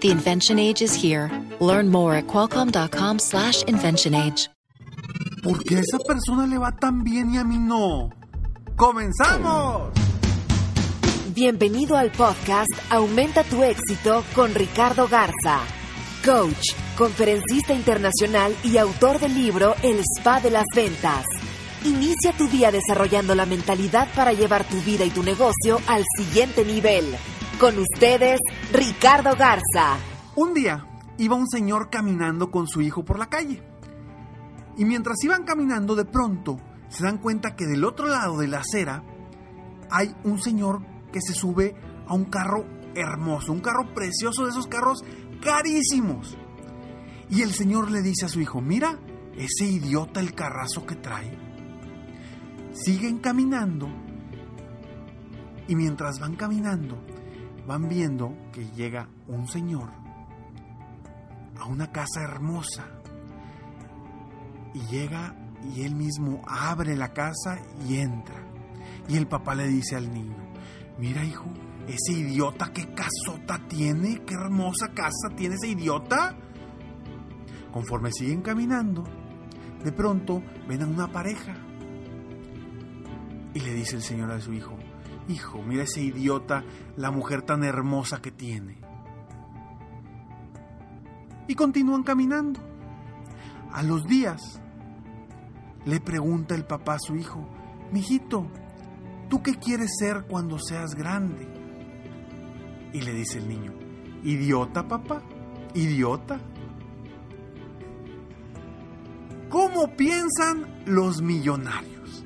The invention age is here. Learn more at qualcomm.com slash invention age. ¿Por qué a esa persona le va tan bien y a mí no? ¡Comenzamos! Bienvenido al podcast Aumenta tu éxito con Ricardo Garza, coach, conferencista internacional y autor del libro El Spa de las Ventas. Inicia tu día desarrollando la mentalidad para llevar tu vida y tu negocio al siguiente nivel. Con ustedes, Ricardo Garza. Un día iba un señor caminando con su hijo por la calle. Y mientras iban caminando, de pronto se dan cuenta que del otro lado de la acera hay un señor que se sube a un carro hermoso, un carro precioso de esos carros carísimos. Y el señor le dice a su hijo, mira, ese idiota el carrazo que trae. Siguen caminando y mientras van caminando, van viendo que llega un señor a una casa hermosa. Y llega y él mismo abre la casa y entra. Y el papá le dice al niño, mira hijo, ese idiota qué casota tiene, qué hermosa casa tiene ese idiota. Conforme siguen caminando, de pronto ven a una pareja. Y le dice el señor a su hijo, hijo, mira ese idiota, la mujer tan hermosa que tiene. Y continúan caminando. A los días, le pregunta el papá a su hijo, mijito, ¿tú qué quieres ser cuando seas grande? Y le dice el niño, idiota papá, idiota. ¿Cómo piensan los millonarios?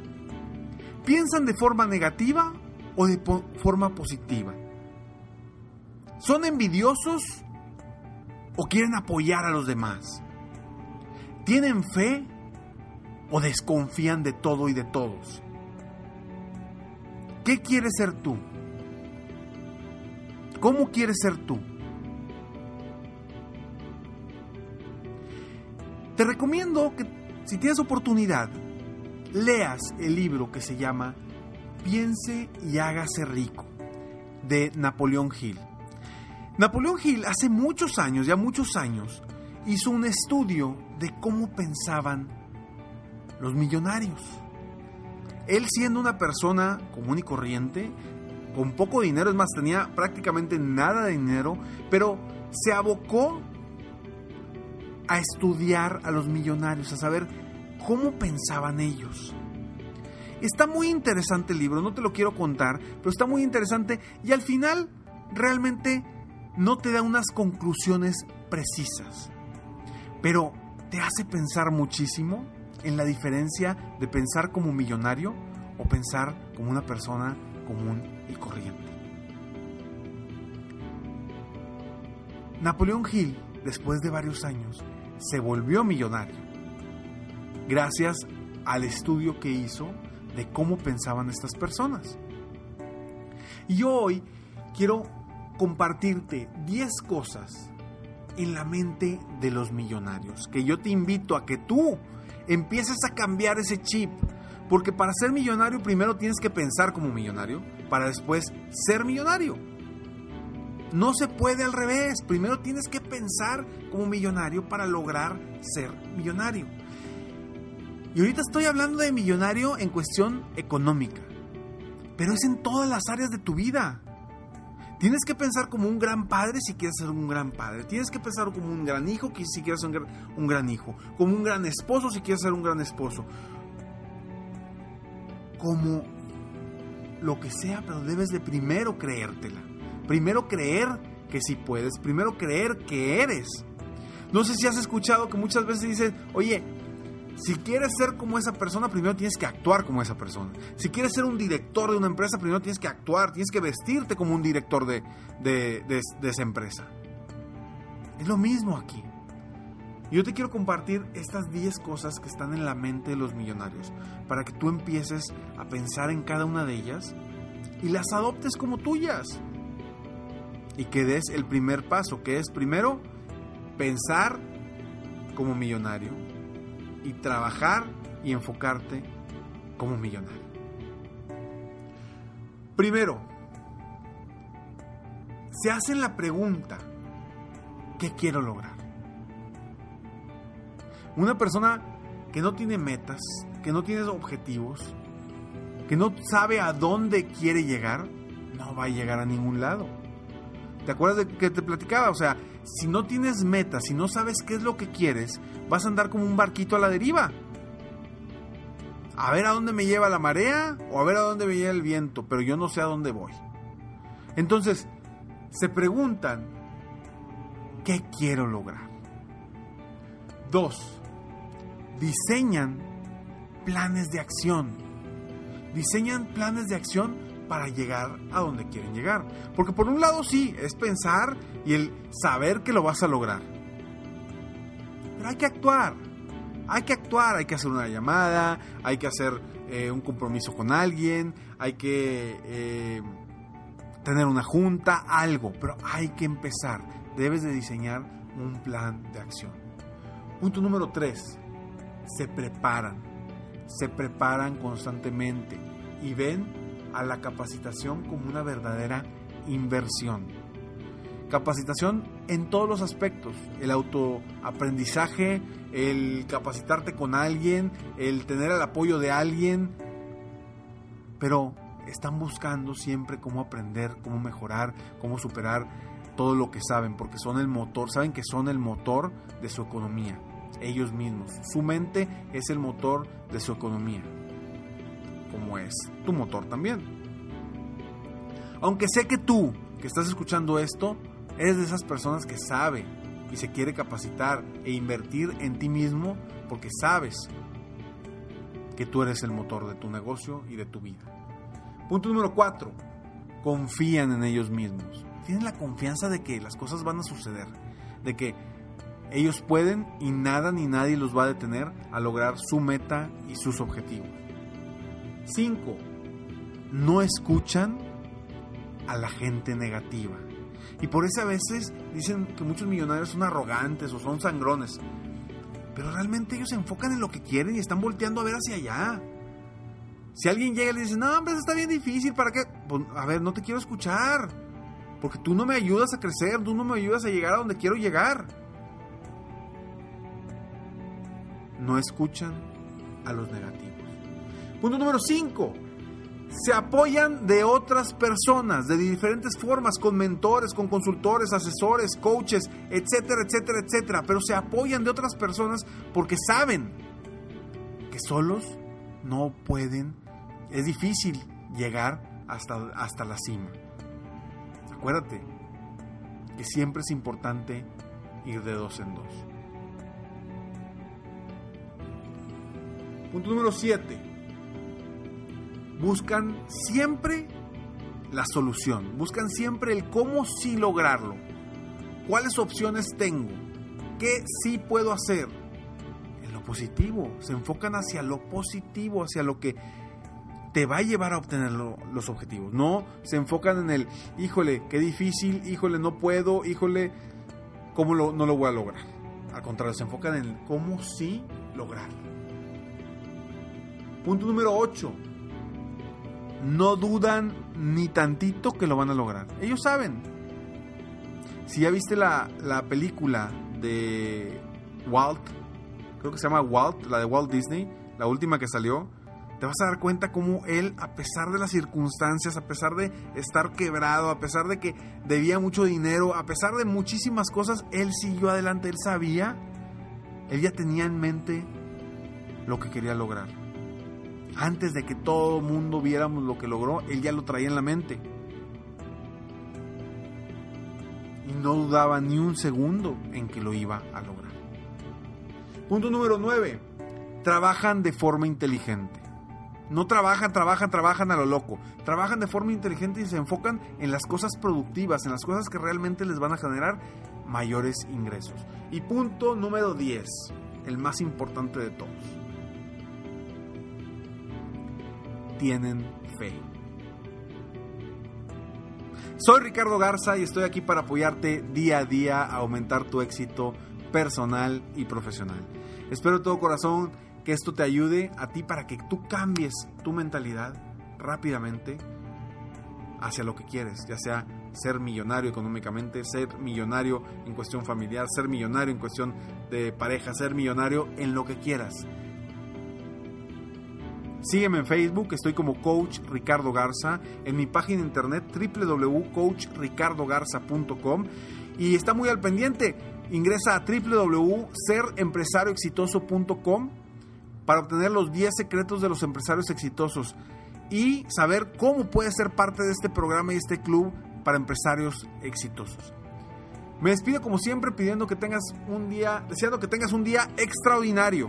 ¿Piensan de forma negativa o de forma positiva? ¿Son envidiosos o quieren apoyar a los demás? ¿Tienen fe o desconfían de todo y de todos? ¿Qué quieres ser tú? ¿Cómo quieres ser tú? Te recomiendo que si tienes oportunidad, leas el libro que se llama Piense y hágase rico de Napoleón Hill. Napoleón Hill hace muchos años, ya muchos años, hizo un estudio de cómo pensaban los millonarios. Él siendo una persona común y corriente, con poco dinero, es más, tenía prácticamente nada de dinero, pero se abocó a estudiar a los millonarios, a saber cómo pensaban ellos. Está muy interesante el libro, no te lo quiero contar, pero está muy interesante y al final realmente no te da unas conclusiones precisas, pero te hace pensar muchísimo en la diferencia de pensar como millonario o pensar como una persona común y corriente. Napoleón Hill, después de varios años, se volvió millonario gracias al estudio que hizo de cómo pensaban estas personas. Y hoy quiero compartirte 10 cosas en la mente de los millonarios, que yo te invito a que tú empieces a cambiar ese chip, porque para ser millonario primero tienes que pensar como millonario, para después ser millonario. No se puede al revés, primero tienes que pensar como millonario para lograr ser millonario. Y ahorita estoy hablando de millonario en cuestión económica, pero es en todas las áreas de tu vida. Tienes que pensar como un gran padre si quieres ser un gran padre. Tienes que pensar como un gran hijo si quieres ser un gran, un gran hijo. Como un gran esposo si quieres ser un gran esposo. Como lo que sea, pero debes de primero creértela. Primero creer que sí puedes. Primero creer que eres. No sé si has escuchado que muchas veces dicen, oye, si quieres ser como esa persona, primero tienes que actuar como esa persona. Si quieres ser un director de una empresa, primero tienes que actuar, tienes que vestirte como un director de, de, esa empresa. Es lo mismo aquí. Yo te quiero compartir estas 10 cosas que están en la mente de los millonarios para que tú empieces a pensar en cada una de ellas y las adoptes como tuyas. Y que des el primer paso, que es primero pensar como millonario y trabajar y enfocarte como millonario. Primero, se hacen la pregunta, ¿qué quiero lograr? Una persona que no tiene metas, que no tiene objetivos, que no sabe a dónde quiere llegar, no va a llegar a ningún lado. ¿Te acuerdas de que te platicaba? O sea, si no tienes metas, si no sabes qué es lo que quieres, vas a andar como un barquito a la deriva. A ver a dónde me lleva la marea o a ver a dónde me lleva el viento, pero yo no sé a dónde voy. Entonces, se preguntan, ¿qué quiero lograr? Dos, diseñan planes de acción. Diseñan planes de acción para llegar a donde quieren llegar. Porque por un lado sí, es pensar y el saber que lo vas a lograr. Pero hay que actuar. Hay que actuar, hay que hacer una llamada, hay que hacer eh, un compromiso con alguien, hay que eh, tener una junta, algo. Pero hay que empezar. Debes de diseñar un plan de acción. Punto número 3. Se preparan. Se preparan constantemente y ven a la capacitación como una verdadera inversión. Capacitación en todos los aspectos, el autoaprendizaje, el capacitarte con alguien, el tener el apoyo de alguien, pero están buscando siempre cómo aprender, cómo mejorar, cómo superar todo lo que saben, porque son el motor, saben que son el motor de su economía, ellos mismos. Su mente es el motor de su economía como es tu motor también. Aunque sé que tú, que estás escuchando esto, eres de esas personas que sabe y se quiere capacitar e invertir en ti mismo porque sabes que tú eres el motor de tu negocio y de tu vida. Punto número 4. Confían en ellos mismos. Tienen la confianza de que las cosas van a suceder, de que ellos pueden y nada ni nadie los va a detener a lograr su meta y sus objetivos. 5. No escuchan a la gente negativa. Y por eso a veces dicen que muchos millonarios son arrogantes o son sangrones. Pero realmente ellos se enfocan en lo que quieren y están volteando a ver hacia allá. Si alguien llega y le dice, no, hombre, está bien difícil, ¿para qué? Pues, a ver, no te quiero escuchar. Porque tú no me ayudas a crecer, tú no me ayudas a llegar a donde quiero llegar. No escuchan a los negativos. Punto número 5. Se apoyan de otras personas de diferentes formas, con mentores, con consultores, asesores, coaches, etcétera, etcétera, etcétera. Pero se apoyan de otras personas porque saben que solos no pueden, es difícil llegar hasta, hasta la cima. Acuérdate que siempre es importante ir de dos en dos. Punto número 7 buscan siempre la solución, buscan siempre el cómo sí lograrlo, cuáles opciones tengo, qué sí puedo hacer. En lo positivo, se enfocan hacia lo positivo, hacia lo que te va a llevar a obtener los objetivos. No se enfocan en el, híjole, qué difícil, híjole, no puedo, híjole, ¿cómo no lo voy a lograr? Al contrario, se enfocan en cómo sí lograrlo. Punto número 8 no dudan ni tantito que lo van a lograr. Ellos saben. Si ya viste la, película de Walt, creo que se llama Walt, la de Walt Disney, la última que salió, te vas a dar cuenta cómo él, a pesar de las circunstancias, a pesar de estar quebrado, a pesar de que debía mucho dinero, a pesar de muchísimas cosas, él siguió adelante, él sabía, él ya tenía en mente lo que quería lograr antes de que todo el mundo viéramos lo que logró, él ya lo traía en la mente. Y no dudaba ni un segundo en que lo iba a lograr. Punto número 9. Trabajan de forma inteligente. No trabajan, trabajan, trabajan a lo loco. Trabajan de forma inteligente y se enfocan en las cosas productivas, en las cosas que realmente les van a generar mayores ingresos. Y punto número 10, el más importante de todos. Tienen fe. Soy Ricardo Garza y estoy aquí para apoyarte día a día a aumentar tu éxito personal y profesional. Espero de todo corazón que esto te ayude a ti para que tú cambies tu mentalidad rápidamente hacia lo que quieres, ya sea ser millonario económicamente, ser millonario en cuestión familiar, ser millonario en cuestión de pareja, ser millonario en lo que quieras. Sígueme en Facebook, estoy como Coach Ricardo Garza, en mi página de internet www.coachricardogarza.com y está muy al pendiente. Ingresa a www.serempresarioexitoso.com para obtener los 10 secretos de los empresarios exitosos y saber cómo puedes ser parte de este programa y este club para empresarios exitosos. Me despido como siempre pidiendo que tengas un día, deseando que tengas un día extraordinario.